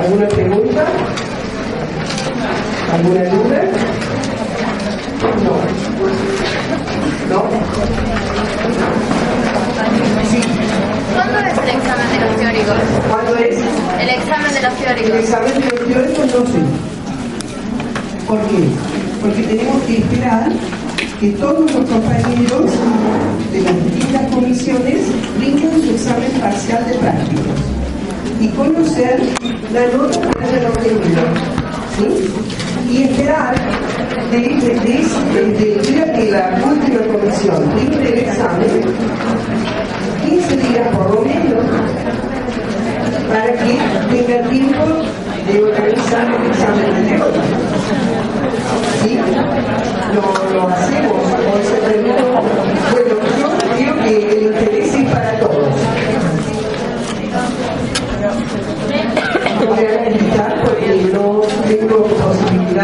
¿Alguna pregunta? ¿Alguna duda? No. ¿No? Sí. ¿Cuándo es el examen de los teóricos? ¿Cuándo es? El examen de los El teóricos. examen de los teóricos no sé. ¿Por qué? Porque tenemos que esperar que todos los compañeros de las distintas comisiones rinden su examen parcial de prácticos y conocer la nota que hayan obtenido. ¿sí? Y esperar de, de, de, que la última comisión rinde el examen, 15 días por lo menos, para que tengan tiempo de organizar el examen de teoría. ¿Sí? Lo, lo hacemos,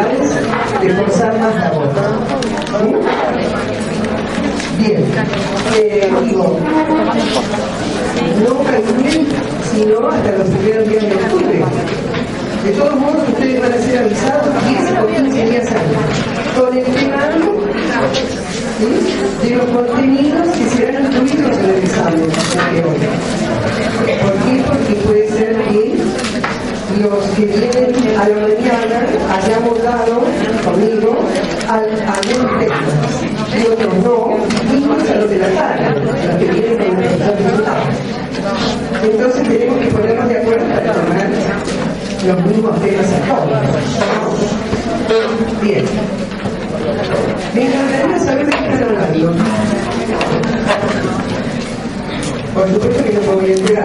de forzar más la. ¿Sí? Bien, eh, digo, no calculen sino hasta los primeros días de octubre. De todos modos, ustedes van a ser avisados 10 o 15 días antes, con el ¿sí? de los contenidos que serán incluidos en el examen. ¿Por qué? Porque puede ser que los que vienen a la mañana hayamos dado conmigo al, algún tema y otros no, incluso a los de la tarde, los que vienen con profesor diputado. Entonces tenemos que ponernos de acuerdo para tomar los mismos temas a todos. Bien. Me encantaría saber de qué están hablando. Por supuesto que no me voy a.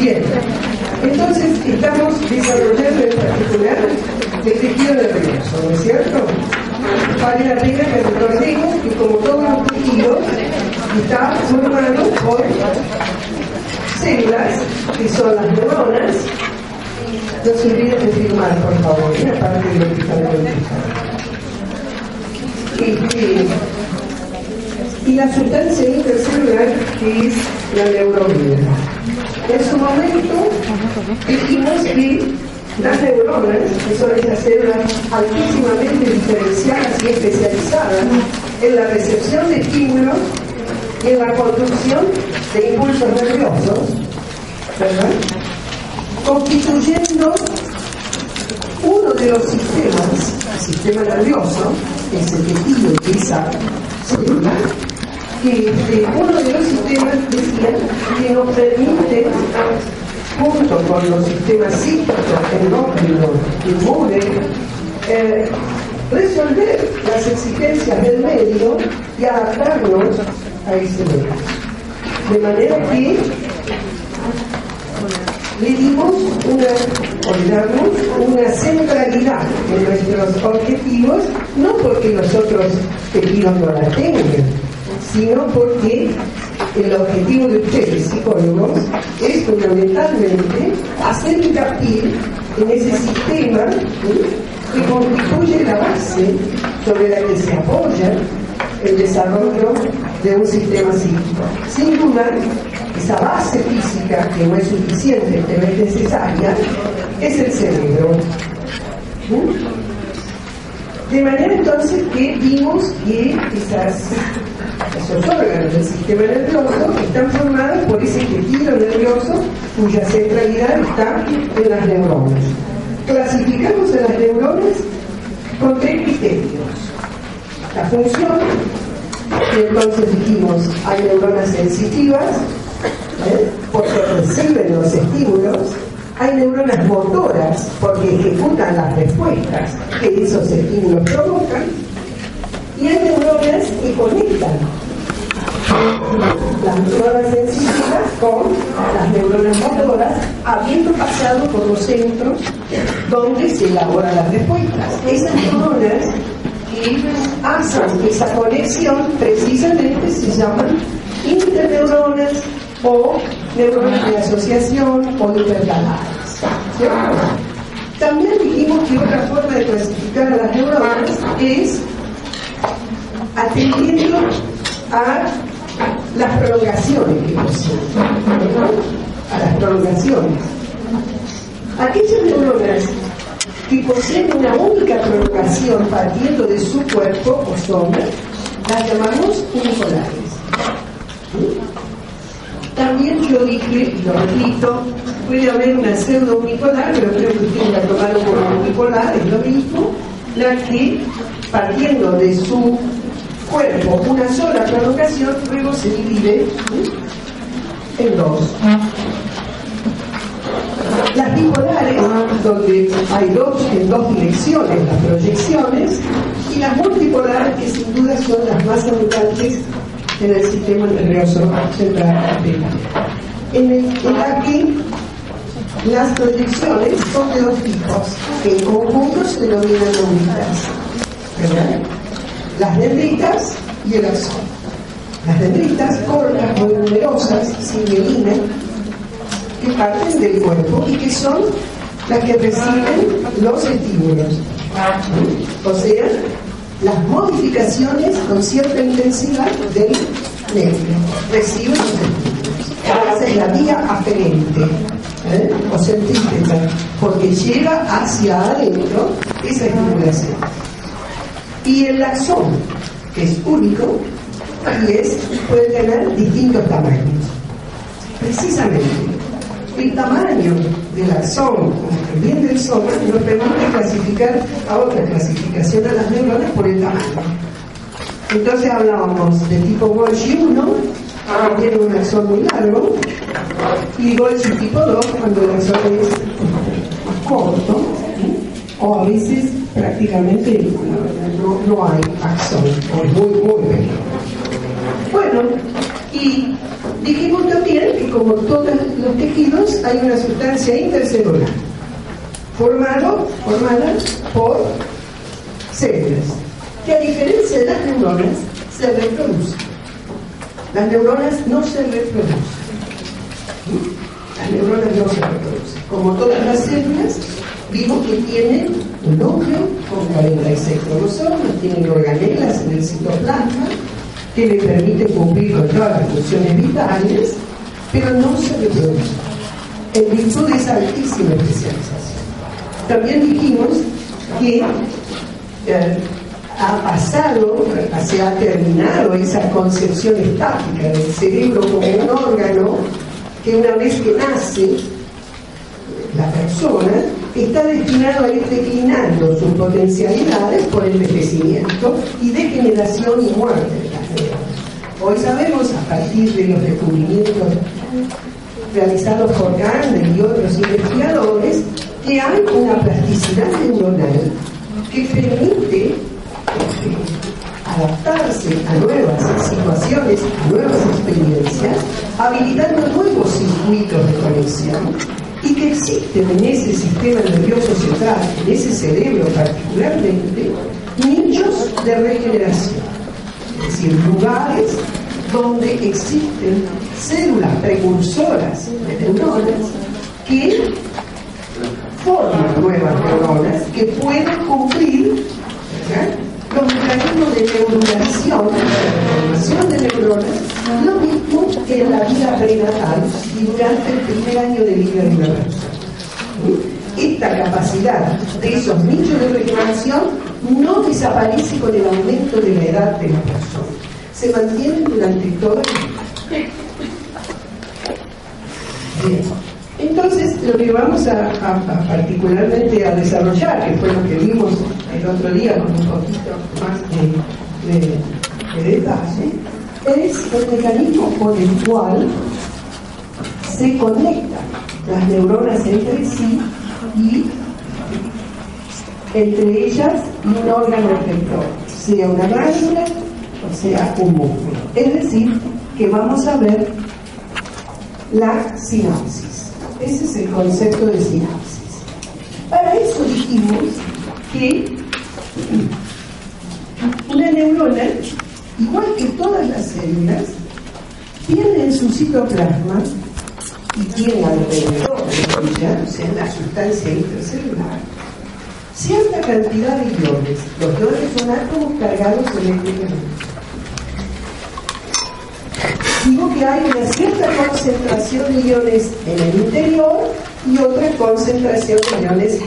Bien. Entonces estamos desarrollando en particular el tejido nervioso, ¿no es cierto? La pena que recordemos que como todos los tejidos está formado por células que son las neuronas. No se olviden de firmar, por favor, una parte de lo que contestando. Este, y la sustancia intercelular que es la neuromina. En su momento dijimos que las neuronas, que son esas células altísimamente diferenciadas y especializadas en la recepción de estímulos y en la conducción de impulsos nerviosos, ¿verdad? constituyendo uno de los sistemas, el sistema nervioso, que es el de esa célula, que este, uno de los sistemas decía que nos permite, junto con los sistemas psíquicos, endócrinos, inmune, eh, resolver las exigencias del medio y adaptarnos a ese medio. De manera que le dimos una, o le damos una centralidad en nuestros objetivos, no porque los otros tejidos no la tengan, sino porque el objetivo de ustedes, psicólogos, es fundamentalmente hacer hincapié en ese sistema que constituye la base sobre la que se apoya el desarrollo de un sistema psíquico. Sin duda, esa base física, que no es suficiente, pero es necesaria, es el cerebro. De manera entonces que vimos que esas, esos órganos del sistema nervioso están formados por ese tejido nervioso cuya centralidad está en las neuronas. Clasificamos a las neuronas con tres criterios. La función, y entonces dijimos, hay neuronas sensitivas, ¿eh? porque reciben los estímulos, Hay neuronas motoras porque ejecutan las respuestas que esos estímulos provocan. Y hay neuronas que conectan las neuronas sensitivas con las neuronas motoras, habiendo pasado por los centros donde se elaboran las respuestas. Esas neuronas que hacen esa conexión precisamente se llaman interneuronas o neuronas de asociación o intercaladas. También dijimos que otra forma de clasificar a las neuronas es atendiendo a las prolongaciones que poseen, a las prolongaciones. Aquellas neuronas que poseen una única prolongación partiendo de su cuerpo o sombra, las llamamos unipolares. También yo dije, y lo repito, puede haber una pseudo unipolar, pero creo que ustedes la tomaron como unipolar, es lo mismo, la que partiendo de su cuerpo una sola prolongación, luego se divide en dos. Las bipolares, donde hay dos en dos direcciones las proyecciones, y las multipolares, que sin duda son las más abundantes en el sistema nervioso central. En, el, en la que las proyecciones son de dos tipos, que en conjunto se denominan dendritas. Las dendritas y el axón. Las dendritas cortas, muy numerosas, sin que parten del cuerpo y que son las que reciben los estímulos. O sea, las modificaciones con cierta intensidad del nervio. Reciben los estímulos. Esa es la vía aferente ¿eh? o centrípeta, porque lleva hacia adentro esa estimulación. Y el axón, que es único, y es, puede tener distintos tamaños. Precisamente, el tamaño del axón, como también del soma, nos permite clasificar a otra clasificación a las neuronas por el tamaño. Entonces hablábamos de tipo Golgi 1, cuando tiene un axón muy largo, y Golgi tipo 2, cuando el axón es corto, o a veces prácticamente no, no hay es muy, muy pequeño. Bueno, y dijimos también que como todos los tejidos hay una sustancia intercelular formado, formada por células que a diferencia de las neuronas se reproducen. Las neuronas no se reproducen. Las neuronas no se reproducen. Como todas las células, vimos que tienen núcleo con 46 cromosomas, tienen organelas en el citoplasma que le permiten cumplir con todas las funciones vitales, pero no se reproducen en virtud de esa altísima especialización. También dijimos que eh, ha pasado, se ha terminado esa concepción estática del cerebro como un órgano que una vez que nace la persona está destinado a ir declinando sus potencialidades por envejecimiento y degeneración y muerte de las neuronas. Hoy sabemos, a partir de los descubrimientos realizados por Gardner y otros investigadores, que hay una plasticidad neuronal que permite adaptarse a nuevas situaciones, a nuevas experiencias, habilitando nuevos circuitos de conexión y que existen en ese sistema nervioso central, en ese cerebro particularmente, nichos de regeneración, es decir, lugares donde existen células precursoras de neuronas que forman nuevas neuronas que pueden cumplir. Los mecanismos de neurulación, formación de neuronas, lo mismo que en la vida prenatal y durante el primer año de vida de una persona. Esta capacidad de esos nichos de regeneración no desaparece con el aumento de la edad de la persona. Se mantienen durante toda la vida. Bien. Entonces, lo que vamos a, a, particularmente a desarrollar, que fue lo que vimos el otro día con un poquito más de, de, de detalle, es el mecanismo por el cual se conectan las neuronas entre sí y entre ellas un órgano efector, sea una glándula o sea un músculo. Es decir, que vamos a ver la sinapsis. Ese es el concepto de sinapsis. Para eso dijimos que una neurona, igual que todas las células, tiene en su citoplasma y tiene alrededor de o sea, la sustancia intracelular, cierta cantidad de iones. Los iones son átomos cargados eléctricamente. Digo que hay una cierta concentración de iones en el interior y otra concentración de iones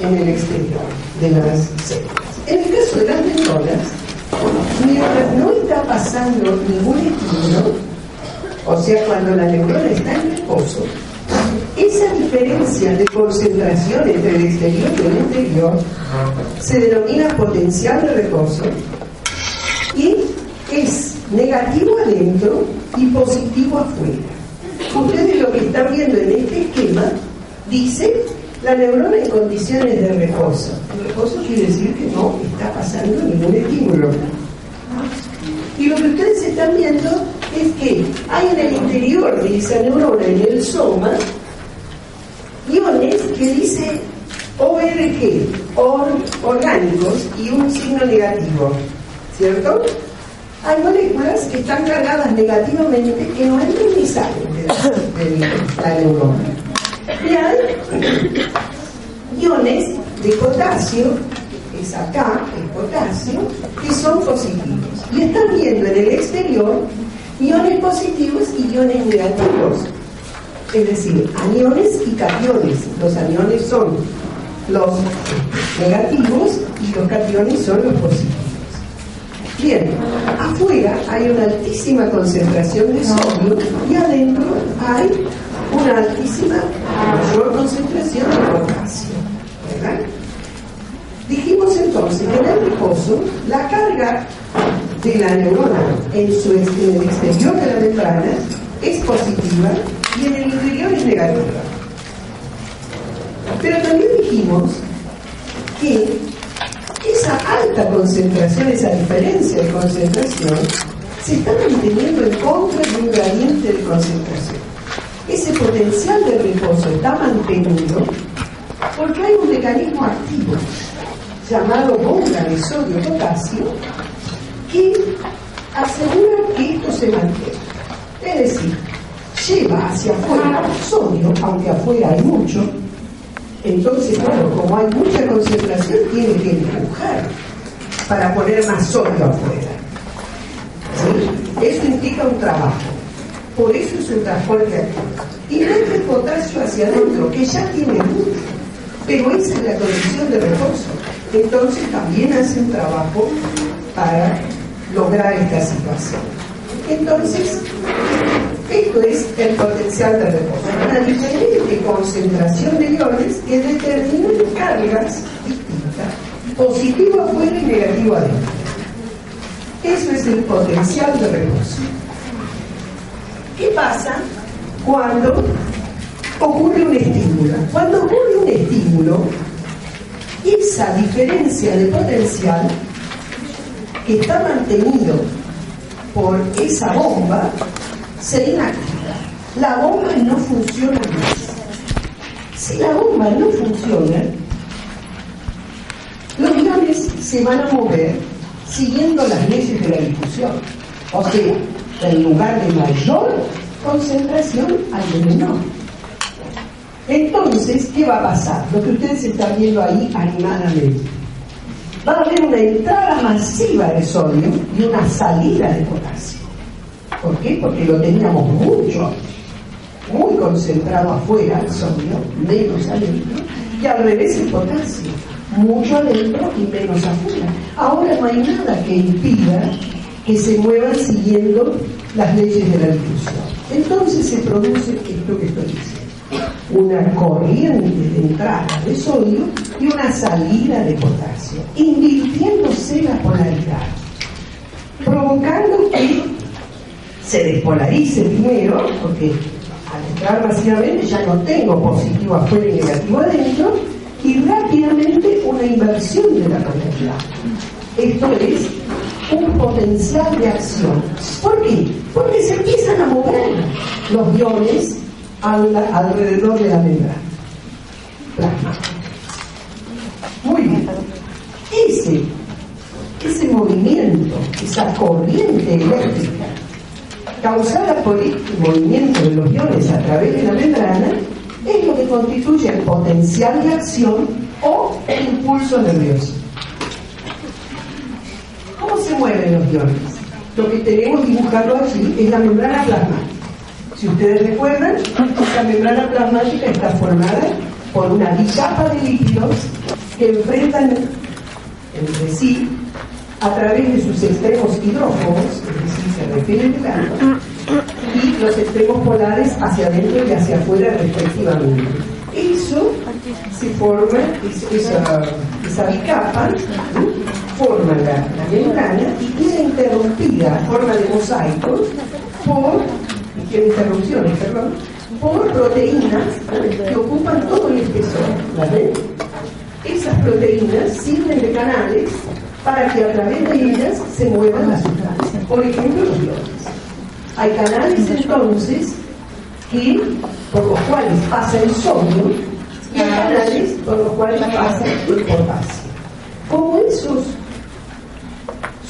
en el exterior de las células. En el caso de las neuronas, mientras no está pasando ningún estímulo, o sea, cuando la neurona está en reposo, esa diferencia de concentración entre el exterior y el interior se denomina potencial de reposo y es negativo adentro y positivo afuera. Ustedes lo que están viendo en este esquema dice la neurona en condiciones de reposo. reposo quiere decir que no está pasando ningún estímulo. Y lo que ustedes están viendo es que hay en el interior de esa neurona, en el soma, iones que dice ORG, orgánicos, y un signo negativo, ¿cierto? Hay moléculas que están cargadas negativamente que no entran ni salen de, la neurona. Y hay iones de potasio, es acá el potasio, que son positivos. Y están viendo en el exterior iones positivos y iones negativos es decir, aniones y cationes. Los aniones son los negativos y los cationes son los positivos. Bien, afuera hay una altísima concentración de sodio y adentro hay una altísima, mayor concentración de potasio. ¿verdad? Dijimos entonces que en el reposo la carga de la neurona en, su, en el exterior de la membrana es positiva y en el interior es negativa. Pero también dijimos que esa alta concentración, esa diferencia de concentración, se está manteniendo en contra de un gradiente de concentración. Ese potencial de reposo está mantenido porque hay un mecanismo activo llamado bomba de sodio-potasio que asegura que esto se mantenga. Es decir, lleva hacia afuera sodio, aunque afuera hay mucho, entonces, claro, como hay mucha concentración, tiene que empujar para poner más sodio afuera. ¿Sí? Eso implica un trabajo. Por eso es un transporte. Y mete el potasio hacia adentro, que ya tiene mucho. Pero esa es la condición de reposo. Entonces también hace un trabajo para lograr esta situación. Entonces, esto es el potencial de reposo. Una diferente concentración de iones que determinan cargas distintas, positivo afuera y negativo adentro. Eso es el potencial de reposo. ¿Qué pasa cuando ocurre un estímulo? Cuando ocurre un estímulo, esa diferencia de potencial que está mantenido por esa bomba se inactiva. La bomba no funciona más. Si la bomba no funciona, los iones se van a mover siguiendo las leyes de la difusión. O sea, en lugar de mayor concentración al de menor. Entonces, ¿qué va a pasar? Lo que ustedes están viendo ahí animadamente. Va a haber una entrada masiva de sodio y una salida de potasio. ¿Por qué? Porque lo teníamos mucho, muy concentrado afuera el sodio, menos adentro, y al revés el potasio, mucho adentro y menos afuera. Ahora no hay nada que impida que se muevan siguiendo las leyes de la difusión. Entonces se produce esto que estoy diciendo, una corriente de entrada de sodio y una salida de potasio, invirtiéndose la polaridad, provocando que se despolarice primero, porque al entrar masivamente ya no tengo positivo afuera y negativo adentro, y rápidamente una inversión de la polaridad. Esto es un potencial de acción. ¿Por qué? Porque se empiezan a mover los iones alrededor de la membrana Muy bien. Ese, ese movimiento, esa corriente eléctrica causada por este movimiento de los iones a través de la membrana es lo que constituye el potencial de acción o el impulso nervioso. ¿Cómo se mueven los iones? Lo que tenemos dibujado allí es la membrana plasmática. Si ustedes recuerdan, esta membrana plasmática está formada por una bicapa de líquidos que enfrentan entre sí a través de sus extremos hidrófobos, es decir, se refieren y los extremos polares hacia adentro y hacia afuera respectivamente. Eso se forma, esa, esa bicapa forma la, membrana y queda interrumpida en forma de mosaico por, interrupciones, perdón, por proteínas que ocupan todo el espesor. ¿vale? Esas proteínas sirven de canales para que a través de ellas se muevan las sustancias. Por ejemplo, los iones. Hay canales entonces que, por los cuales pasa el sodio y canales por los cuales pasa el potasio. Como esos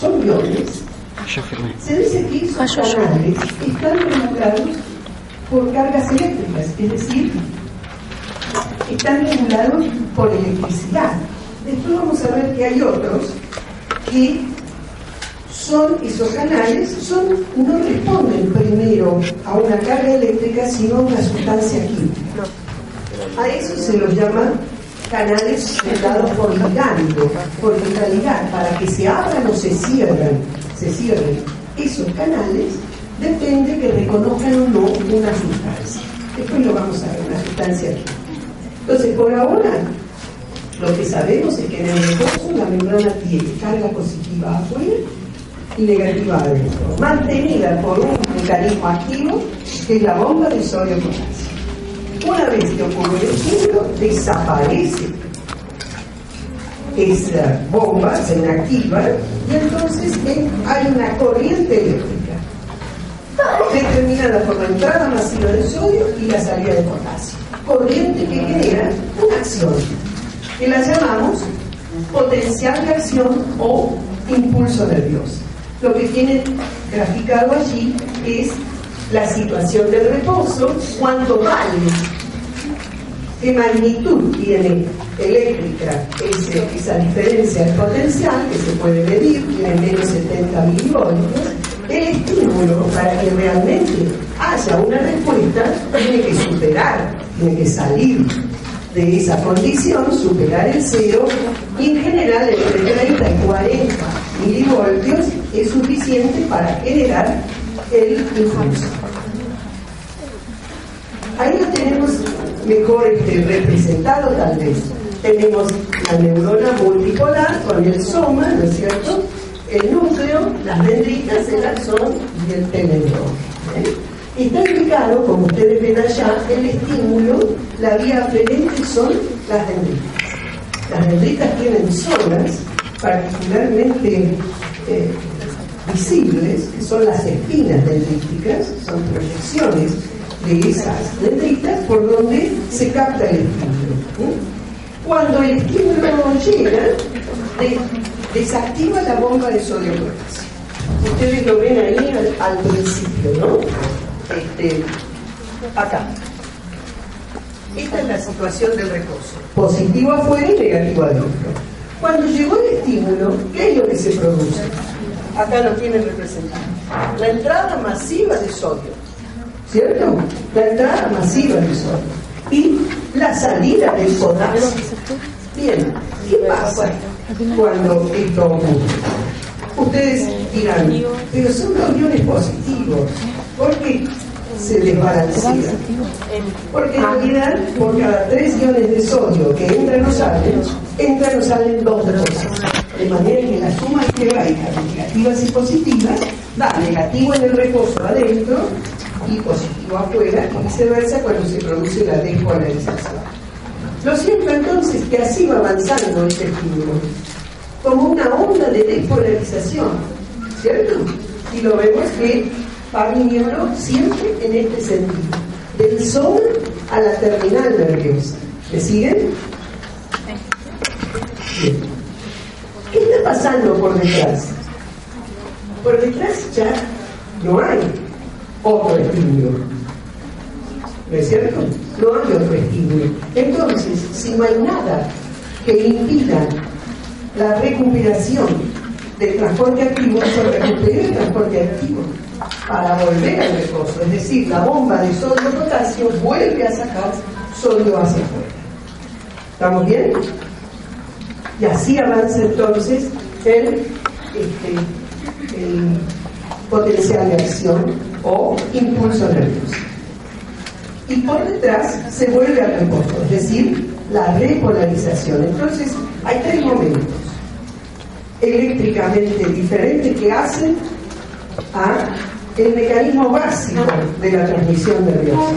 son iones, se dice que esos canales están regulados por cargas eléctricas, es decir, están regulados por electricidad. Después vamos a ver que hay otros que son esos canales, son, no responden primero a una carga eléctrica, sino a una sustancia química. A eso se los llama canales dados por ligando, por vitalidad, para que se abran o se cierren, se cierren esos canales, depende que reconozcan o no una sustancia. Después lo vamos a ver, una sustancia química. Entonces, por ahora, lo que sabemos es que en el reposo la membrana tiene carga positiva afuera y negativa adentro, mantenida por un mecanismo activo que es la bomba de sodio potasio. Una vez que ocurre el estímulo, desaparece esa bomba, se inactiva y entonces hay una corriente eléctrica determinada por la entrada masiva de sodio y la salida de potasio. Corriente que genera una acción que la llamamos potencial de acción o impulso nervioso. Lo que tienen graficado allí es la situación del reposo, cuánto vale, qué magnitud tiene eléctrica esa diferencia de potencial que se puede medir, tiene menos 70 milivoltios. El estímulo para que realmente haya una respuesta tiene que superar, tiene que salir de esa condición, superar el cero, y en general entre 30 y 40 milivoltios es suficiente para generar el impulso. Ahí lo tenemos mejor este, representado tal vez. Tenemos la neurona multipolar con el soma, ¿no es cierto? El núcleo, las dendritas, el axón y el teledrón. ¿eh? Está indicado, como ustedes ven allá, el estímulo, la vía aferente son las dendritas. Las dendritas tienen zonas particularmente eh, visibles, que son las espinas dendríticas, son proyecciones de esas dendritas por donde se capta el estímulo. Cuando el estímulo llega, desactiva la bomba de sodio potasio. Ustedes lo ven ahí al principio, ¿no? este, acá. Esta es la situación del reposo. Positivo afuera y negativo adentro. Cuando llegó el estímulo, ¿qué es lo que se produce? Acá lo tienen representado. La entrada masiva de sodio. ¿Cierto? La entrada masiva de sodio. Y la salida del potasio. Bien, ¿qué pasa cuando esto ocurre? Ustedes dirán, pero son dos iones positivos. ¿Por qué se desbalancea? Porque en realidad, por cada tres iones de sodio que entran o salen, entran o salen dos cosas. De manera que la suma algebraica de negativas y positivas da negativo en el reposo adentro y positivo afuera y viceversa cuando se produce la despolarización. Lo cierto entonces que así va avanzando este estímulo, como una onda de despolarización, ¿cierto? Y lo vemos que va viniendo siempre en este sentido, del sol a la terminal nerviosa. ¿Me siguen? Bien. ¿Qué está pasando por detrás? Por detrás ya no hay otro estímulo. ¿No es cierto? No hay otro estímulo. Entonces, si no hay nada que impida la recuperación del transporte activo, se recupera el transporte activo para volver al reposo. Es decir, la bomba de sodio-potasio vuelve a sacar sodio hacia afuera. ¿Estamos bien? Y así avanza entonces el, este, el potencial de acción o impulso nervioso. Y por detrás se vuelve al reposo, es decir, la repolarización. Entonces, hay tres momentos eléctricamente diferentes que hacen a el mecanismo básico de la transmisión nerviosa.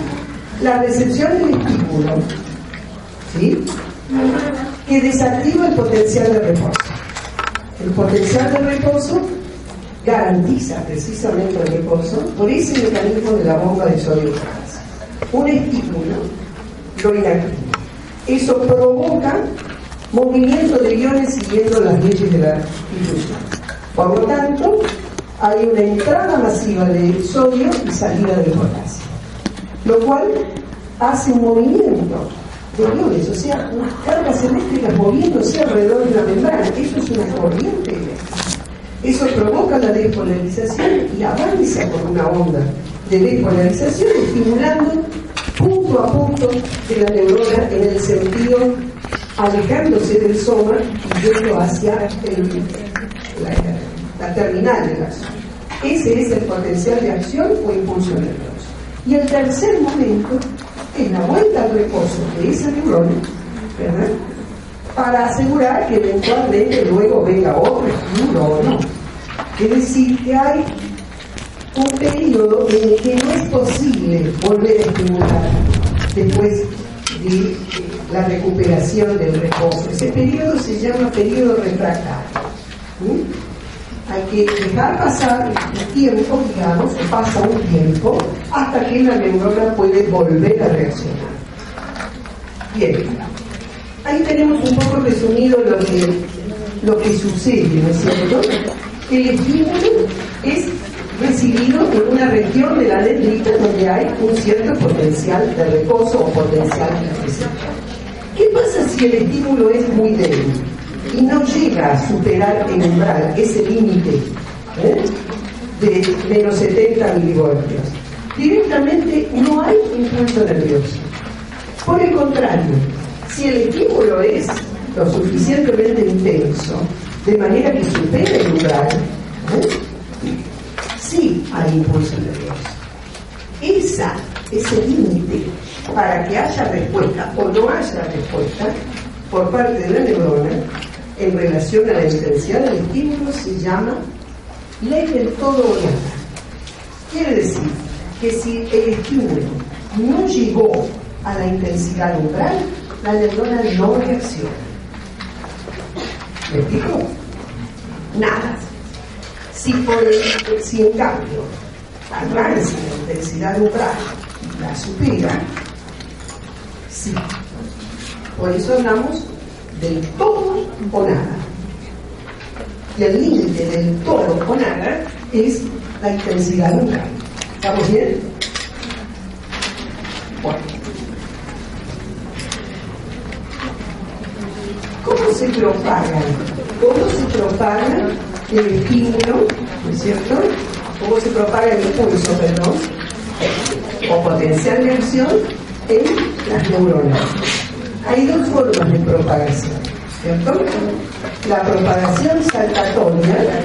La recepción del estímulo, ¿sí? que desactiva el potencial de reposo. El potencial de reposo garantiza precisamente el reposo por ese mecanismo de la bomba de sodio Un estímulo lo inactiva. Eso provoca movimiento de iones siguiendo las leyes de la difusión. Por lo tanto, hay una entrada masiva de sodio y salida de potasio, lo cual hace un movimiento de iones, o sea, cargas eléctricas moviéndose alrededor de la membrana. Eso es una corriente Eso provoca la despolarización y avanza por una onda de despolarización, estimulando punto a punto de la neurona en el sentido alejándose del soma y yendo hacia la, terminal de la acción. Ese es el potencial de acción o impulso nervioso. Y el tercer momento es la vuelta al reposo de esa neurona, ¿verdad? Para asegurar que eventualmente luego venga otro estímulo o no. Es decir, que hay un periodo en el que no es posible volver a estimular después de eh, la recuperación del reposo. Ese periodo se llama periodo refractario. Hay que dejar pasar el tiempo, digamos, pasa un tiempo, hasta que la neurona puede volver a reaccionar. Bien, ahí tenemos un poco resumido lo que, lo que sucede, ¿no es cierto? El estímulo es recibido en una región de la dendrita donde hay un cierto potencial de reposo o potencial de recesión. ¿Qué pasa si el estímulo es muy débil y no llega a superar el umbral, ese límite ¿eh? de menos 70 milivoltios? Directamente no hay impulso nervioso. Por el contrario, si el estímulo es lo suficientemente intenso, de manera que supera el umbral, ¿eh? sí hay impulso nervioso. Esa, ese límite para que haya respuesta o no haya respuesta por parte de la neurona en relación a la intensidad del estímulo se llama ley del todo o nada. Quiere decir que si el estímulo no llegó a la intensidad umbral, la neurona no reacciona. ¿Me explico? Nada. Si, el, si en cambio la intensidad umbral la supera, sí. Por eso hablamos del todo o nada. Y el límite del todo o nada es la intensidad umbral. ¿Estamos bien? Bueno. ¿Cómo se propaga? ¿Cómo se propaga el estímulo, ¿no es cierto? ¿Cómo se propaga el impulso, perdón? O potencial de acción en las neuronas. Hay dos formas de propagación, ¿cierto? La propagación saltatoria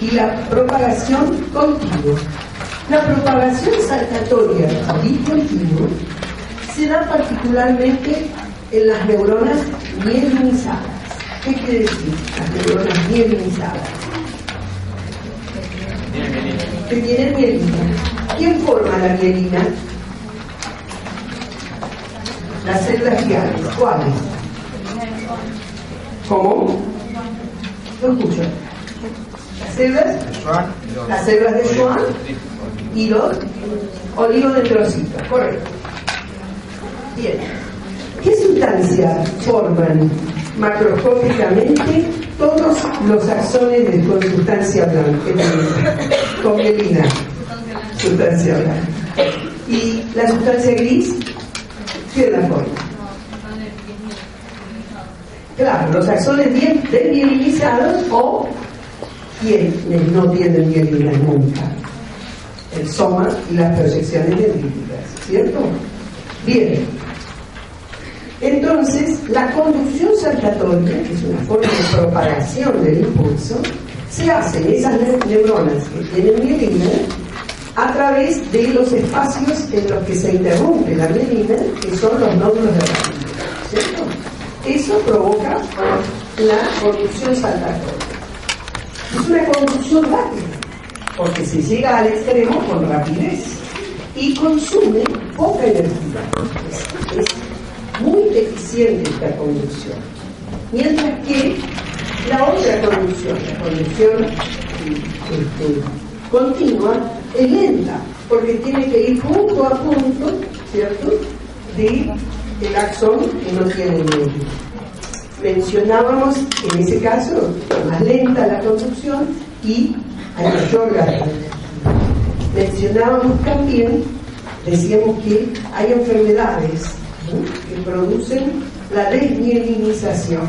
y la propagación continua. La propagación saltatoria discontinua se da particularmente en las neuronas mielinizadas ¿Qué quiere decir? Las neuronas mielinizadas. Que tienen mielina. quién forma la mielina? Las células gliales. ¿Cuáles? ¿Cómo? No escucho. Las células, las células de Schwann y los oligodendrocitos. Correcto. Bien. ¿Qué sustancia forman macroscópicamente todos los axones de con sustancia blanca? Con mielina. Sustancia blanca. ¿Y la sustancia gris? ¿Quién la forma? Claro, los axones bien desmielinizados o quienes no tienen mielina nunca. El soma y las proyecciones dendríticas, ¿cierto? Bien. Entonces, la conducción saltatoria, que es una forma de propagación del impulso, se hace en esas neuronas que tienen mielina a través de los espacios en los que se interrumpe la mielina, que son los nódulos de la ¿cierto? Eso provoca la conducción saltatoria. Es una conducción rápida, porque se llega al extremo con rapidez y consume poca energía. Es, muy eficiente esta conducción. Mientras que la otra conducción, la conducción este, continua, es lenta, porque tiene que ir punto a punto, ¿cierto?, de el axón que no tiene medio. Mencionábamos en ese caso más lenta la conducción y hay mayor gasto. Mencionábamos también, decíamos que hay enfermedades producen la desmielinización,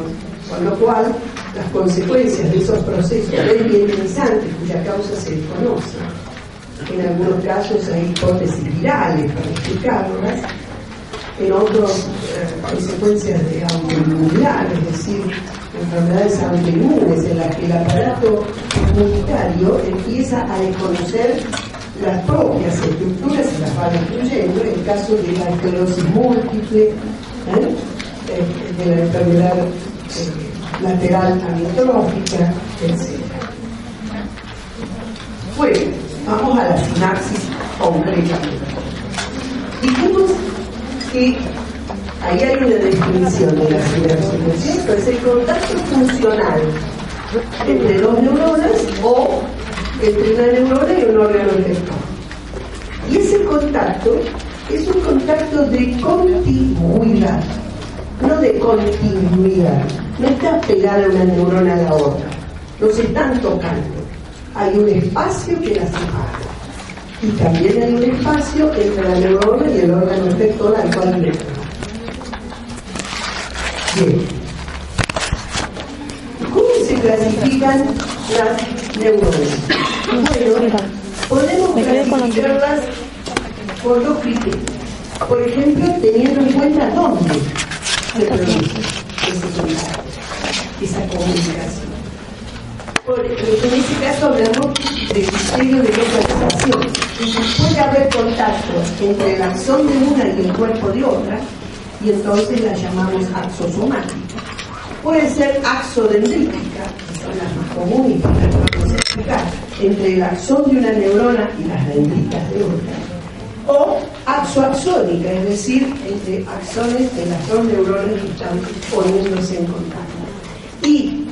con lo cual las consecuencias de esos procesos desmielinizantes cuya causa se desconoce. En algunos casos hay hipótesis virales para explicarlas, en otros eh, consecuencias de autoinmunidad, es decir, enfermedades autoinmunes en las que el aparato inmunitario empieza a desconocer las propias estructuras y las va destruyendo, en el caso de la esclerosis múltiple, ¿eh? Eh, de la enfermedad lateral amiotrófica, etc. Bueno, vamos a la sinapsis concretamente. Dijimos que ahí hay una definición de la sinapsis, ¿no es cierto? Es el contacto funcional entre dos neuronas o entre una neurona y un órgano efector. Y ese contacto es un contacto de continuidad, no de continuidad. No está pegada una neurona a la otra, los están tocando. Hay un espacio que las separa. Y también hay un espacio entre la neurona y el órgano efector al cual le Bien. ¿Cómo se clasifican las neuronas? Bueno, podemos clasificarlas por dos criterios. Por ejemplo, teniendo en cuenta dónde se produce ese contacto, esa comunicación. Por, en este caso hablamos de criterio de localización. Puede haber contacto entre el axón de una y el cuerpo de otra, y entonces la llamamos axosomática. Puede ser axodendrítica, que son las más comunes que vamos a explicar, entre el axón de una neurona y las dendritas de otra. O axoaxónica, es decir, entre axones de las dos neuronas que están poniéndose en contacto. Y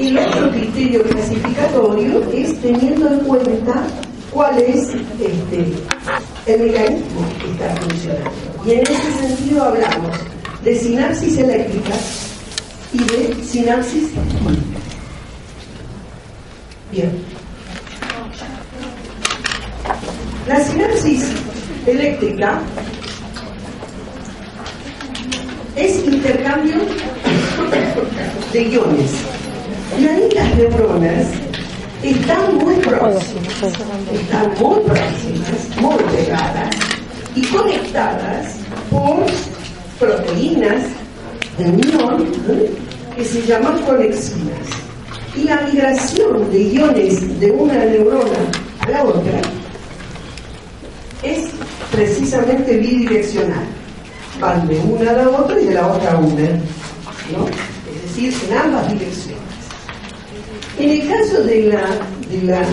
el otro criterio clasificatorio es teniendo en cuenta cuál es este, el mecanismo que está funcionando. Y en ese sentido hablamos de sinapsis eléctrica y de sinapsis. Bien. La sinapsis eléctrica es intercambio de iones. Las neuronas están muy próximas, están muy próximas, muy pegadas y conectadas por proteínas de unión que se llaman conexinas. Y la migración de iones de una neurona a la otra es precisamente bidireccional. Van de una a la otra y de la otra a una. ¿no? Es decir, en ambas direcciones. En el caso de la, de la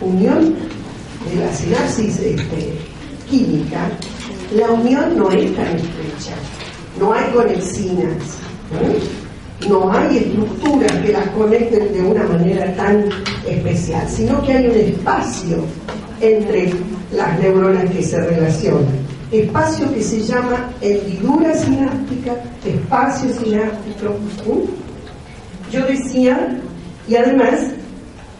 unión de la sinapsis este, química, la unión no es tan estrecha, no hay conexinas, ¿no? hay estructuras que las conecten de una manera tan especial, sino que hay un espacio entre las neuronas que se relacionan. Espacio que se llama hendidura sináptica, espacio sináptico. Yo decía, y además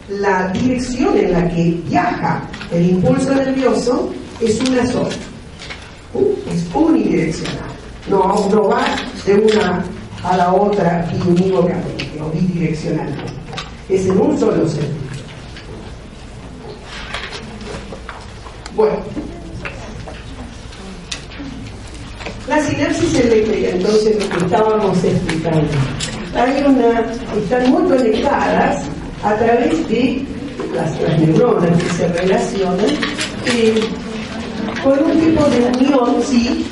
la dirección en la que viaja el impulso nervioso es una sola, es unidireccional, no, va de una a la otra y o bidireccionalmente, es en un solo sentido. Bueno, la sinapsis eléctrica, entonces lo que estábamos explicando, hay una, están muy conectadas a través de las, neuronas que se relacionan eh, con un tipo de unión, sí.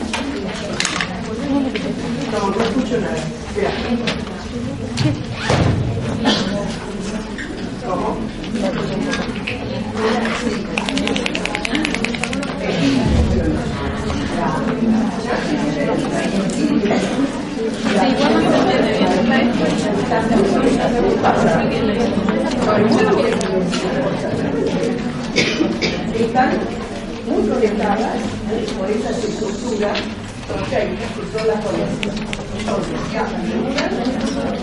No, no escucho nada. Están muy conectadas por esas estructuras proteicas que son las conexiones. Entonces, ya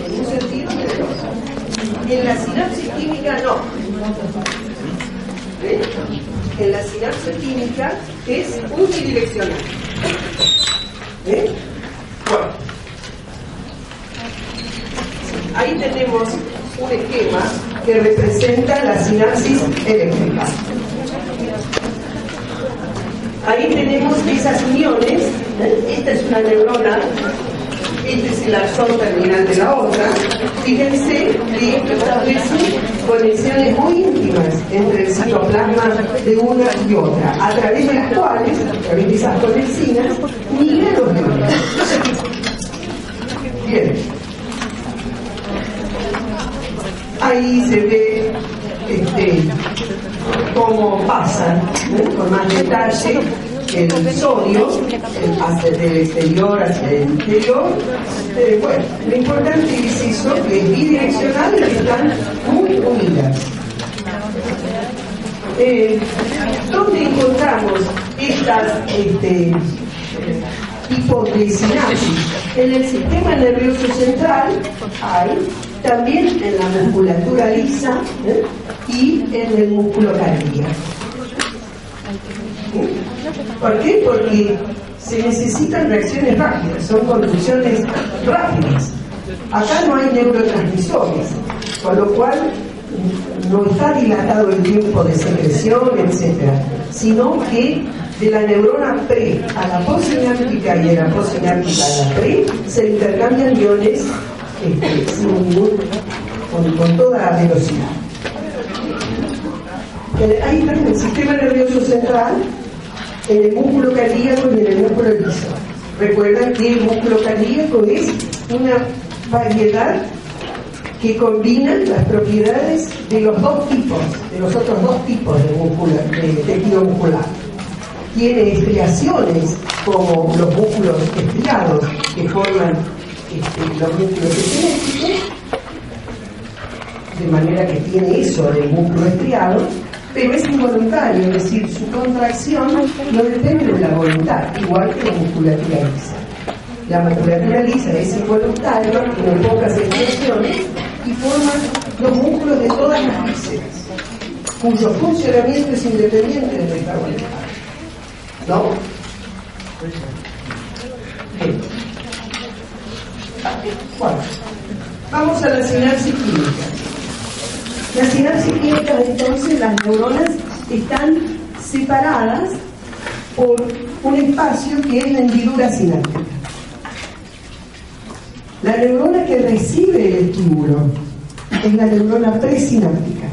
en un sentido y en el otro. En la sinapsis química no. En la sinapsis química es unidireccional. ¿Eh? Bueno, ahí tenemos un esquema que representa la sinapsis eléctrica. Ahí tenemos esas uniones, esta es una neurona, este es el axón terminal de la otra. Fíjense que esto establece conexiones muy íntimas entre el citoplasma de una y otra, a través de las cuales, a través de esas conexinas, migran los neuronas. Bien. ahí se ve este, cómo pasa con más detalle el sodio hacia del exterior interior. Eh, bueno, lo importante es eso, que es bidireccional y están muy unidas. Eh, ¿Dónde encontramos estas este? En el sistema nervioso central hay también en la musculatura lisa ¿eh? y en el músculo cardíaco. ¿Por qué? Porque se necesitan reacciones rápidas, son conducciones rápidas. Acá no hay neurotransmisores, con lo cual no está dilatado el tiempo de secreción, etc., sino que de la neurona pre a la postsináptica y de la postsináptica a la pre se intercambian iones este, con, con, toda velocidad. Ahí está el sistema nervioso central, en el músculo cardíaco y en el músculo liso. Recuerden que el músculo cardíaco es una variedad que combina las propiedades de los dos tipos, de los otros dos tipos de, músculo, de tejido muscular. Tiene estriaciones como los músculos estriados que forman este, los músculos epiléticos, de manera que tiene eso del músculo estriado, pero es involuntario, es decir, su contracción no depende de la voluntad, igual que la musculatura lisa. La musculatura lisa es involuntaria, tiene pocas extensiones y forma los músculos de todas las vísceras, cuyo funcionamiento es independiente del esta voluntad. ¿No? Bueno, vamos a la sinapsis química. La sinapsis química, entonces, las neuronas están separadas por un espacio que es la hendidura sináptica. La neurona que recibe el estímulo es la neurona presináptica.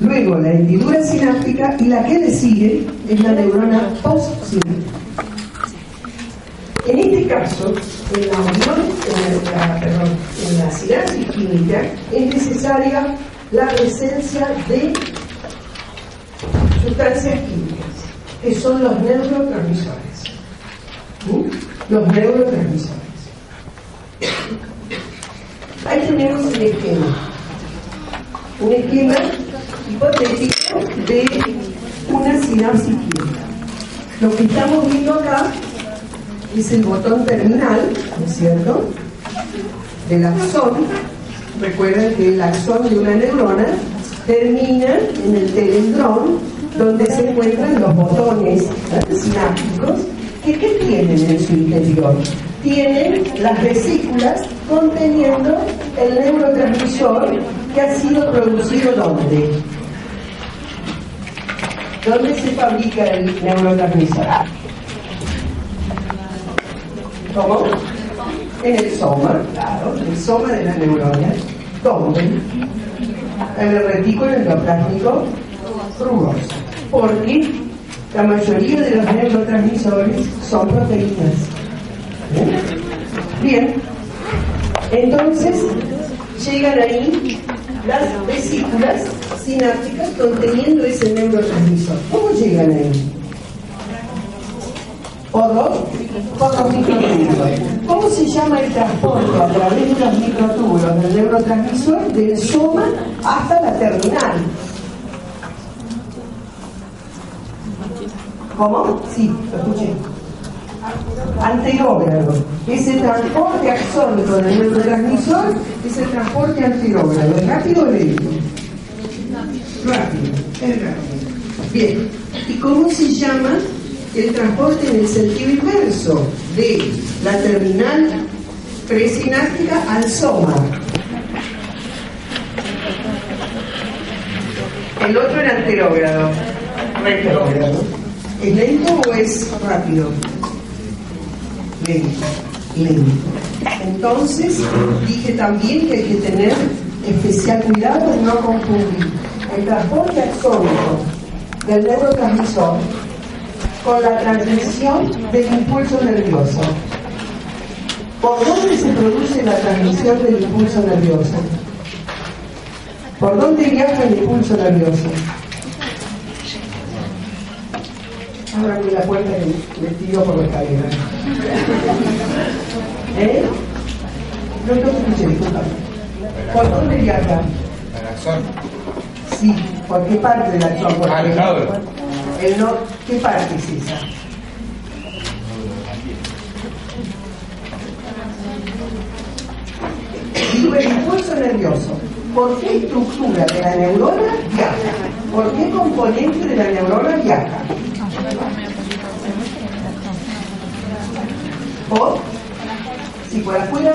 Luego la hendidura sináptica y la que le sigue es la neurona postsináptica. En este caso, en la unión, en la, perdón, en la sinapsis química, es necesaria la presencia de sustancias químicas, que son los neurotransmisores. ¿Mm? Los neurotransmisores. Ahí tenemos un esquema. Un esquema hipotético de una sinapsis química. Lo que estamos viendo acá es el botón terminal, ¿no es cierto? Del axón. Recuerden que el axón de una neurona termina en el telendrón, donde se encuentran los botones sinápticos que ¿qué tienen en su interior? Tienen las vesículas conteniendo el neurotransmisor que ha sido producido ¿dónde? ¿Dónde se fabrica el neurotransmisor? ¿Cómo? En el soma, claro, el soma de la neurona. ¿Dónde? El retículo endoplásmico rugoso. Porque la mayoría de los neurotransmisores son proteínas. ¿Eh? Bien. Entonces, llegan ahí las vesículas sinápticas conteniendo ese neurotransmisor. ¿Cómo llegan ahí? Por los, por los microtúbulos. ¿Cómo se llama el transporte a través de los microtúbulos del neurotransmisor del soma hasta la terminal? ¿Cómo? Sí, lo escuché. Anterógrado. Ese transporte axónico del neurotransmisor es el transporte anterógrado. ¿Es rápido o lento? Rápido, es rápido. Bien. ¿Y cómo se llama el transporte en el sentido inverso de la terminal presináptica al soma? El otro era anterógrado. Retrógrado. ¿Es lento o es rápido? Lento, lento. Entonces, dije también que hay que tener especial cuidado en no confundir el transporte axónico del neurotransmisor con la transmisión del impulso nervioso. ¿Por dónde se produce la transmisión del impulso nervioso? ¿Por dónde viaja el impulso nervioso? Ábrame la puerta que me tiro por la escalera. ¿Eh? No te escuché, discúlpame. ¿Por dónde viaja? El axón. Sí, ¿por qué parte del axón? Ah, el nodo. el no- ¿Qué parte es esa? Digo el impulso nervioso. ¿Por qué estructura de la neurona viaja? ¿Por qué componente de la neurona viaja? ¿Por? Si por afuera,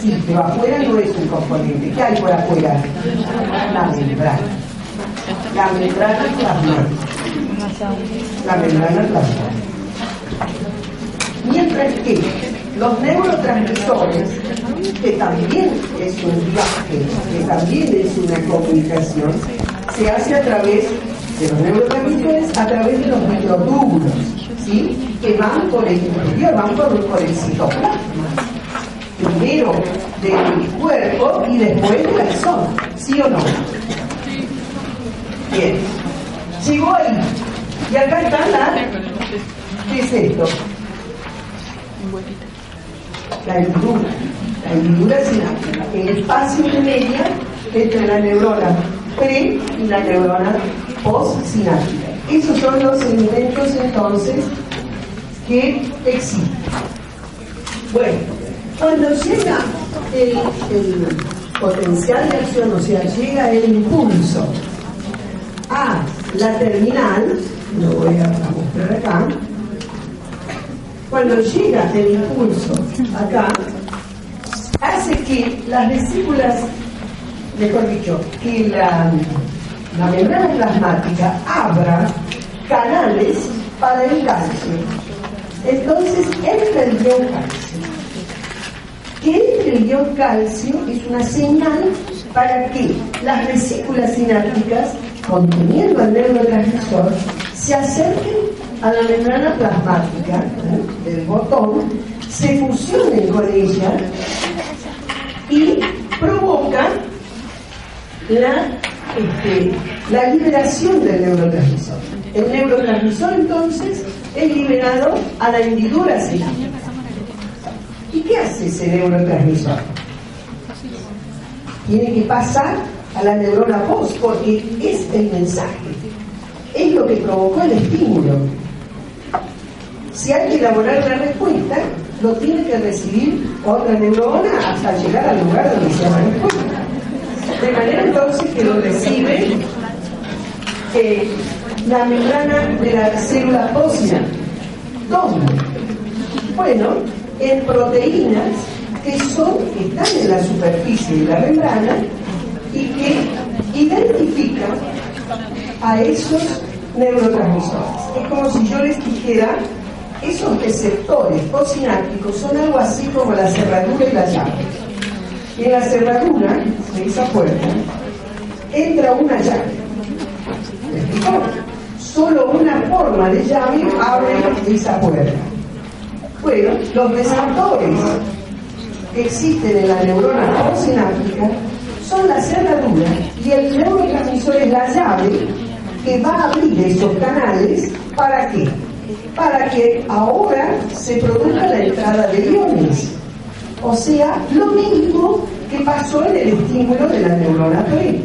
sí, pero afuera no es un componente. ¿Qué hay por afuera? La membrana. La membrana plasmática. La membrana plasmática. Mientras que los neurotransmisores, que también es un viaje, que también es una comunicación, se hace a través de los neurotransmisores, a través de los microtúbulos, ¿sí? que van por el interior, van por, por el citoplasma. Primero del cuerpo y después del axón, ¿sí o no? Bien. Llegó ahí. Y acá está la. ¿Qué es esto? La hendidura. La hendidura sináptica. El espacio que media entre la neurona pre y la neurona post-sináptica. Esos son los elementos entonces que existen. Bueno, cuando llega el potencial de acción, o sea, llega el impulso a la terminal, lo voy a mostrar acá, cuando llega el impulso acá, hace que las vesículas, mejor dicho, que la, la membrana plasmática abra canales para el calcio. Entonces entra el ion calcio. Que entre el ion calcio es una señal para que las vesículas sinápticas, conteniendo el neurotransmisor, se acerquen a la membrana plasmática ¿eh? del botón, se fusionen con ella y provocan la, este, la liberación del neurotransmisor. El neurotransmisor entonces es liberado a la hendidura cerebral. ¿Y qué hace ese neurotransmisor? Tiene que pasar a la neurona post porque es el mensaje, es lo que provocó el estímulo. Si hay que elaborar una respuesta, lo tiene que recibir otra neurona hasta llegar al lugar donde se llama respuesta. De manera entonces que lo recibe eh, la membrana de la célula ósea. ¿Dónde? Bueno, en proteínas que son, que están en la superficie de la membrana y que identifican a esos neurotransmisores. Es como si yo les dijera, esos receptores posinápticos son algo así como la cerradura y la llave. En la cerradura de esa puerta entra una llave. ¿Me? Solo una forma de llave abre esa puerta. Bueno, los receptores que existen en la neurona posináptica son la cerradura y el neurotransmisor es la llave que va a abrir esos canales para qué? Para que ahora se produzca la entrada de iones. O sea, lo mismo que pasó en el estímulo de la neurona P.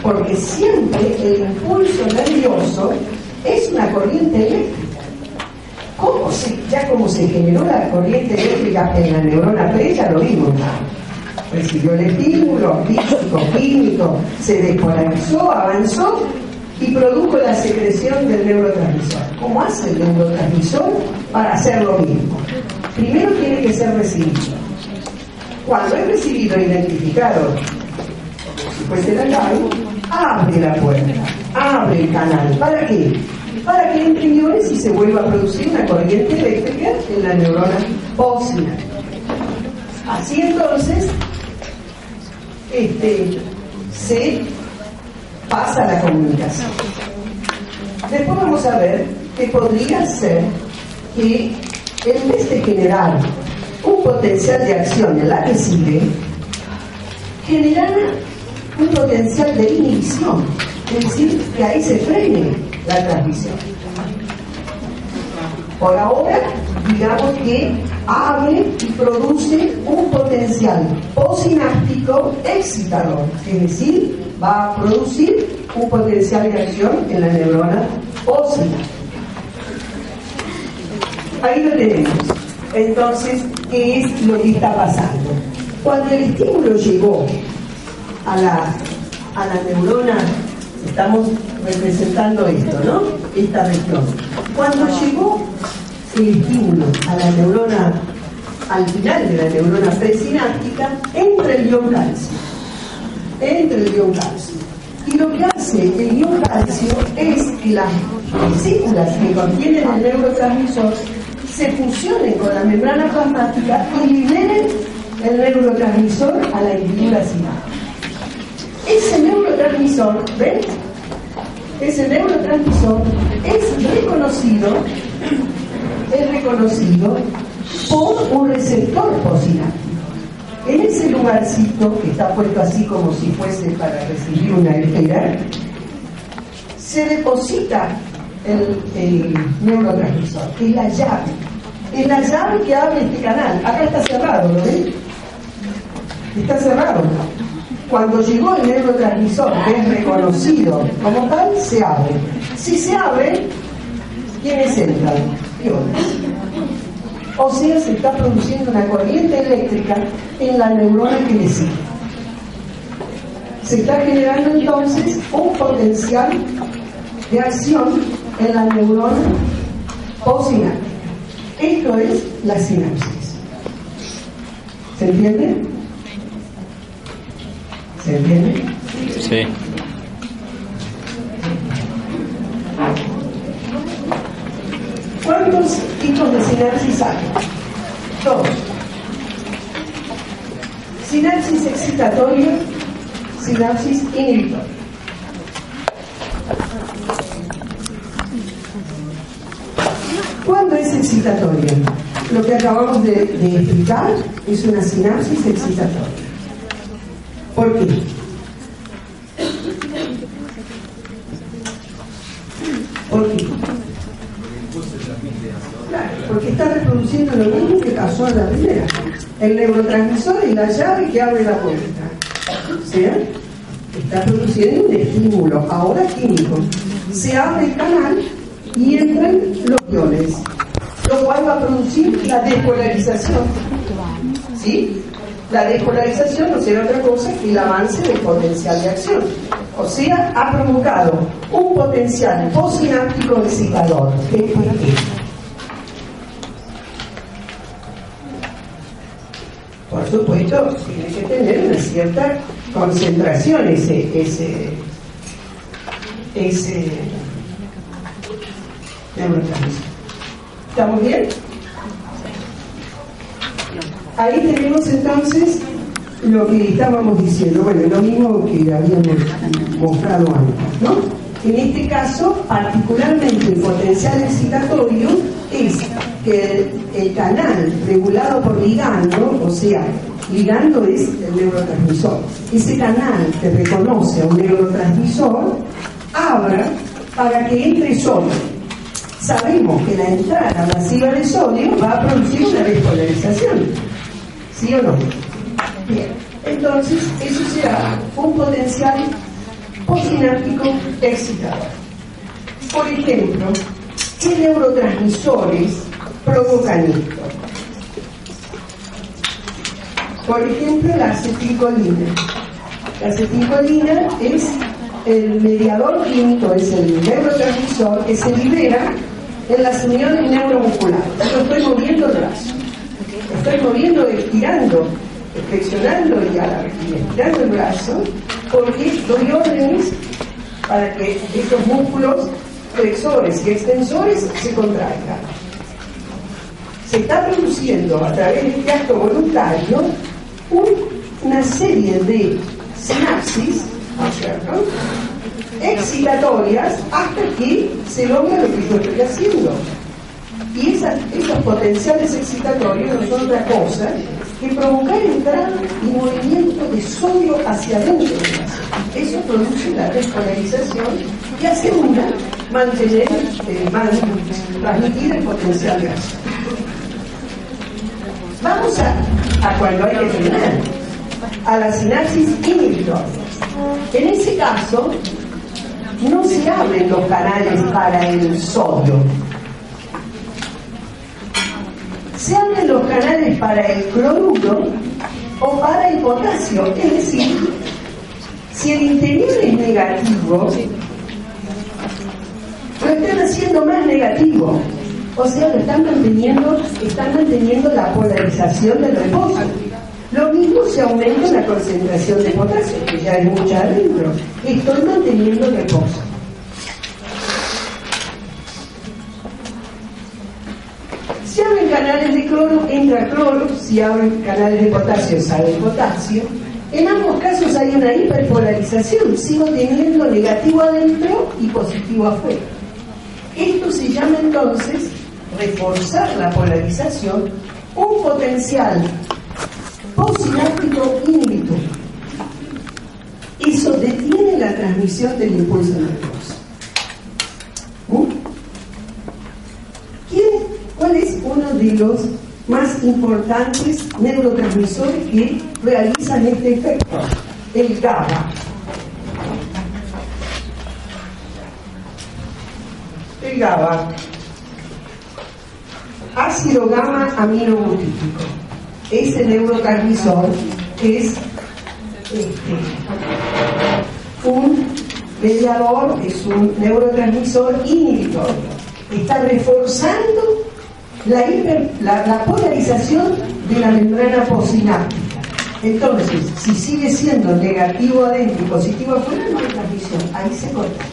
Porque siempre el impulso nervioso es una corriente eléctrica. ¿Cómo se, ya como se generó la corriente eléctrica en la neurona P, ya lo vimos recibió el estímulo físico, químico, se despolarizó, avanzó y produjo la secreción del neurotransmisor. ¿Cómo hace el neurotransmisor para hacer lo mismo? Primero tiene que ser recibido. Cuando es recibido e identificado, la llave, abre la puerta, abre el canal. ¿Para qué? Para que entre iones y se vuelva a producir una corriente eléctrica en la neurona ósea. Así entonces, este, se pasa la comunicación. Después vamos a ver que podría ser que en vez de generar un potencial de acción en la que sigue, generara un potencial de inhibición, es decir, que ahí se frene la transmisión. Por ahora, digamos que abre y produce un potencial posináptico excitador, es decir, va a producir un potencial de acción en la neurona posinatórica. Ahí lo tenemos. Entonces, ¿qué es lo que está pasando? Cuando el estímulo llegó a la, a la neurona, estamos representando esto, ¿no? Esta región. Cuando llegó el estímulo a la neurona, al final de la neurona presináptica, entra el ion calcio. Entra el ion calcio. Y lo que hace el ion calcio es que las vesículas que contienen el neurotransmisor se fusionen con la membrana plasmática y liberen el neurotransmisor a la hendidura sináptica. Ese neurotransmisor, ¿ven? Ese neurotransmisor es reconocido es reconocido por un receptor posináptico. En ese lugarcito, que está puesto así como si fuese para recibir una esfera, se deposita el, el neurotransmisor, que es la llave. Es la llave que abre este canal. Acá está cerrado, ¿lo ven? Está cerrado. Cuando llegó el neurotransmisor, que es reconocido como tal, se abre. Si se abre, ¿quiénes entran? O sea, se está produciendo una corriente eléctrica en la neurona que le sigue. Se está generando entonces un potencial de acción en la neurona postsináptica. Esto es la sinapsis. ¿Se entiende? ¿Se entiende? Sí. ¿Cuántos tipos de sinapsis hay? Dos. Sinapsis excitatoria, sinapsis inhibitoria. ¿Cuándo es excitatoria? Lo que acabamos de, de explicar es una sinapsis excitatoria. ¿Por qué? ¿Por qué? Lo mismo que pasó en la primera. El neurotransmisor es la llave que abre la puerta. Sea, está produciendo un estímulo, ahora químico. Se abre el canal y entran los iones, lo cual va a producir la despolarización. ¿Sí? La despolarización no será otra cosa que el avance del potencial de acción. O sea, ha provocado un potencial postsináptico excitador. ¿Qué Por supuesto, tiene que tener una cierta concentración ese, ese, ese ¿Estamos bien? Ahí tenemos entonces lo que estábamos diciendo, bueno, lo mismo que habíamos mostrado antes, ¿no? En este caso, particularmente el potencial excitatorio es que el, canal regulado por ligando, o sea, ligando es el neurotransmisor, ese canal que reconoce a un neurotransmisor abra para que entre sodio. Sabemos que la entrada masiva de sodio va a producir una despolarización ¿Sí o no? Bien. Entonces, eso será un potencial postsináptico excitador. Por ejemplo, ¿qué neurotransmisores provocan esto? Por ejemplo, la acetilcolina. La acetilcolina es el mediador químico, es el neurotransmisor que se libera en las uniones neuromusculares. Yo estoy moviendo el brazo estoy moviendo, estirando, flexionando y, estirando el brazo, porque doy órdenes para que estos músculos flexores y extensores se contraigan. Se está produciendo a través de este acto voluntario una serie de sinapsis, excitatorias hasta que se logra lo que yo estoy haciendo. Y esos potenciales excitatorios no son otra cosa que provocar entrada y movimiento de sodio hacia adentro Eso produce la despolarización y asegura mantener, eh, transmitir el potencial gas. Vamos a, cuando hay que frenar, a la sinapsis inhibitoria. En ese caso, no se abren los canales para el sodio, se abren los canales para el cloruro o para el potasio. Es decir, si el interior es negativo, lo están haciendo más negativo. O sea, lo están manteniendo, están manteniendo la polarización del reposo. Lo mismo se aumenta la concentración de potasio, que ya es mucha adentro. Estoy manteniendo el reposo. Si abren canales de cloro, entra cloro. Si abren canales de potasio, sale potasio. En ambos casos hay una hiperpolarización. Sigo teniendo negativo adentro y positivo afuera. Esto se llama entonces reforzar la polarización, un potencial posináptico inhibitor. Eso detiene la transmisión del impulso nervioso. de los más importantes neurotransmisores que realizan este efecto, el GABA. El GABA, ácido gamma aminobutírico, ese neurotransmisor es este, un mediador, es un neurotransmisor inhibitorio. Está reforzando la, polarización de la membrana posináptica. Entonces, si sigue siendo negativo adentro y positivo afuera, no hay transmisión. Ahí se corta.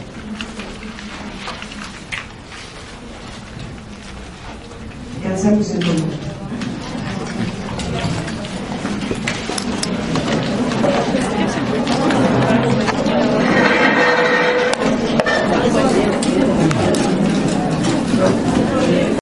Alcanzamos el momento.